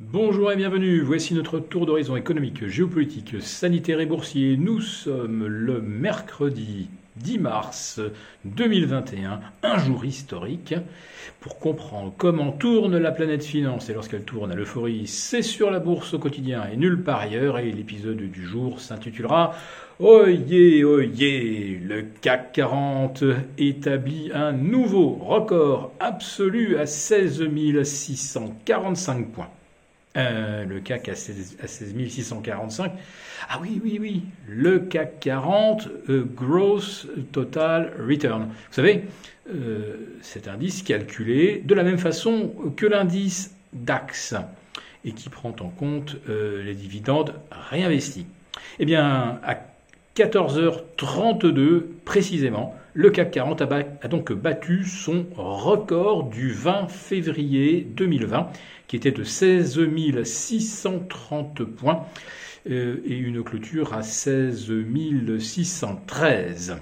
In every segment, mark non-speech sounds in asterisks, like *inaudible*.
Bonjour et bienvenue, voici notre tour d'horizon économique, géopolitique, sanitaire et boursier. Nous sommes le mercredi 10 mars 2021, un jour historique. Pour comprendre comment tourne la planète finance et lorsqu'elle tourne à l'euphorie, c'est sur la bourse au quotidien et nulle part ailleurs. Et l'épisode du jour s'intitulera Oyez, oyez, le CAC 40 établit un nouveau record absolu à 16 645 points. Euh, le CAC à 16, 645. Ah oui, oui, oui, le CAC 40 euh, Gross Total Return. Vous savez, euh, cet indice calculé de la même façon que l'indice DAX et qui prend en compte les dividendes réinvestis. Eh bien, à 14h32 précisément, le CAC 40 a, donc battu son record du 20 février 2020, qui était de 16 630 points euh, et une clôture à 16 613.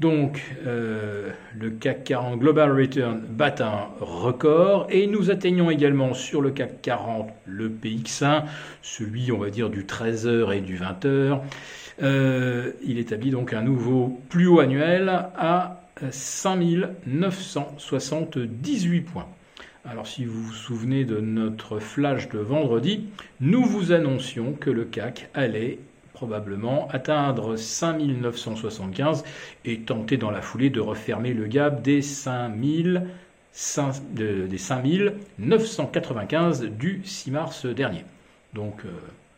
Donc, euh, le CAC 40 Global Return bat un record et nous atteignons également sur le CAC 40 le PX1, celui, on va dire, du 13h et du 20h. Euh, il établit donc un nouveau plus haut annuel à 5978 points. Alors si vous vous souvenez de notre flash de vendredi, nous vous annoncions que le CAC allait probablement atteindre 5975 et tenter dans la foulée de refermer le gap des 5000 des 5995 du 6 mars dernier. Donc euh,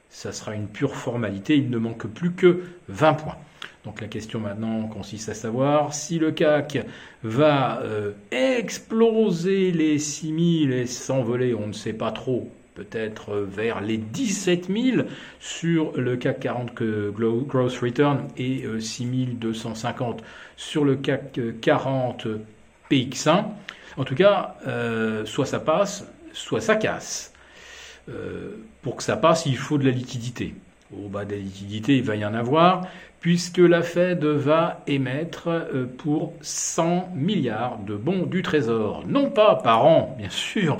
ça sera une pure formalité, il ne manque plus que 20 points. Donc la question maintenant consiste à savoir si le CAC va euh, exploser les 6000 et s'envoler, on ne sait pas trop, peut-être vers les 17 000 sur le CAC 40 Growth Return et 6250 euh, sur le CAC 40 PX1. En tout cas, euh, soit ça passe, soit ça casse. pour que ça passe, il faut de la liquidité. Au bas de la liquidité, il va y en avoir puisque la Fed va émettre euh, pour 100 milliards de bons du Trésor. Non pas par an, bien sûr,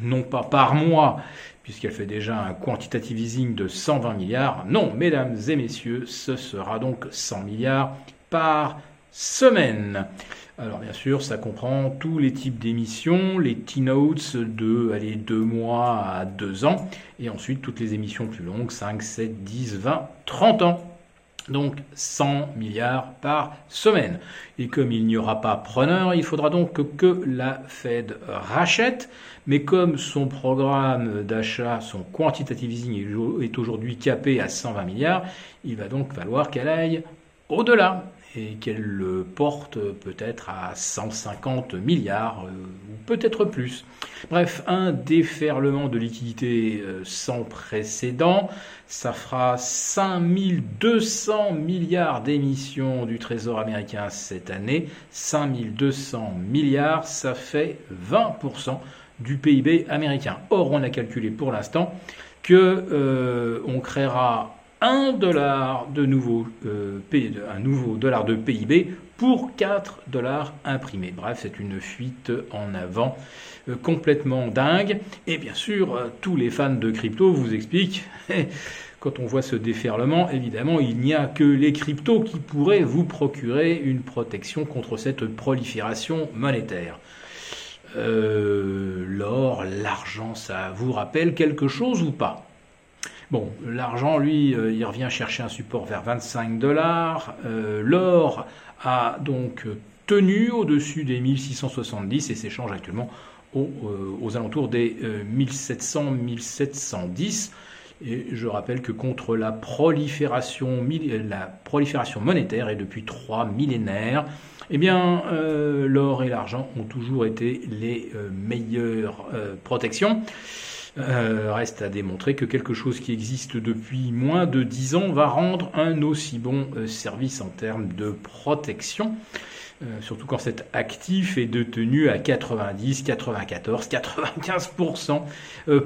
non pas par mois, puisqu'elle fait déjà un quantitative easing de 120 milliards. Non, mesdames et messieurs, ce sera donc 100 milliards par semaine. Alors bien sûr, ça comprend tous les types d'émissions, les T-notes de allez, 2 mois à 2 ans, et ensuite toutes les émissions plus longues, 5, 7, 10, 20, 30 ans donc 100 milliards par semaine. Et comme il n'y aura pas preneur, il faudra donc que la Fed rachète, mais comme son programme d'achat, son quantitative easing est aujourd'hui capé à 120 milliards, il va donc falloir qu'elle aille au-delà et qu'elle le porte peut-être à 150 milliards euh, ou peut-être plus. Bref, un déferlement de liquidités euh, sans précédent. Ça fera 5200 milliards d'émissions du Trésor américain cette année. 5200 milliards, ça fait 20% du PIB américain. Or, on a calculé pour l'instant que euh, on créera un dollar de nouveau, euh, un nouveau dollar de PIB pour 4 dollars imprimés. Bref, c'est une fuite en avant euh, complètement dingue. Et bien sûr, euh, tous les fans de crypto vous expliquent, *laughs* quand on voit ce déferlement, évidemment, il n'y a que les cryptos qui pourraient vous procurer une protection contre cette prolifération monétaire. L'or, l'argent, ça vous rappelle quelque chose ou pas? Bon, l'argent, lui, euh, il revient chercher un support vers 25 dollars. Euh, l'or a donc tenu au-dessus des 1670 et s'échange actuellement aux, euh, aux, alentours des 1700-1710. Et je rappelle que contre la prolifération, la prolifération monétaire et depuis trois millénaires, eh bien, l'or et l'argent ont toujours été les meilleures protections. Euh, reste à démontrer que quelque chose qui existe depuis moins de 10 ans va rendre un aussi bon euh, service en termes de protection. Euh, surtout quand cet actif est détenu à 90, 94, 95%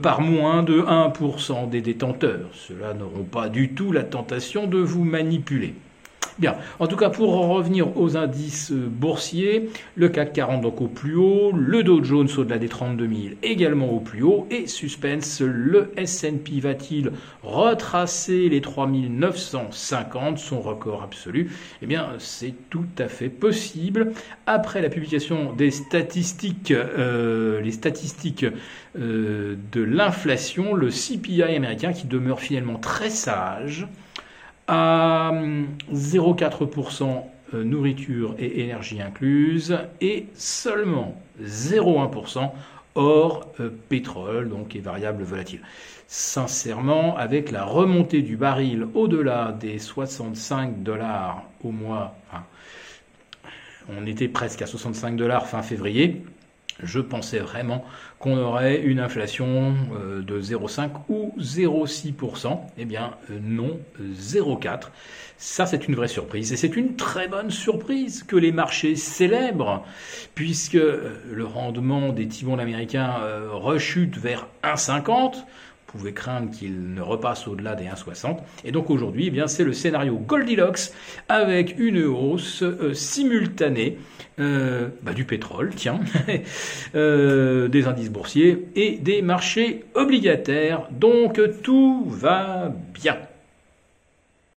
par moins de 1% des détenteurs. Ceux-là n'auront pas du tout la tentation de vous manipuler. Bien. En tout cas, pour revenir aux indices boursiers, le CAC 40 donc au plus haut, le Dow Jones au-delà des 32 000 également au plus haut, et suspense, le S&P va-t-il retracer les 3950, son record absolu? Eh bien, c'est tout à fait possible. Après la publication des statistiques, euh, les statistiques euh, de l'inflation, le CPI américain qui demeure finalement très sage, à 0,4% euh, nourriture et énergie incluses et seulement 0,1% hors euh, pétrole, donc et variable volatile. Sincèrement, avec la remontée du baril au-delà des 65 dollars au mois, on était presque à 65 dollars fin février, je pensais vraiment qu'on aurait une inflation euh, de 0,5 ou 0,6%. Eh bien euh, non, 0,4. Ça c'est une vraie surprise et c'est une très bonne surprise que les marchés célèbrent puisque euh, le rendement des T-bonds américains rechute vers 1,50 pouvait craindre qu'il ne repasse au-delà des 1,60. Et donc aujourd'hui, eh bien, c'est le scénario Goldilocks avec une hausse euh, simultanée euh, bah, du pétrole, tiens, *laughs* euh, des indices boursiers et des marchés obligataires. Donc tout va bien.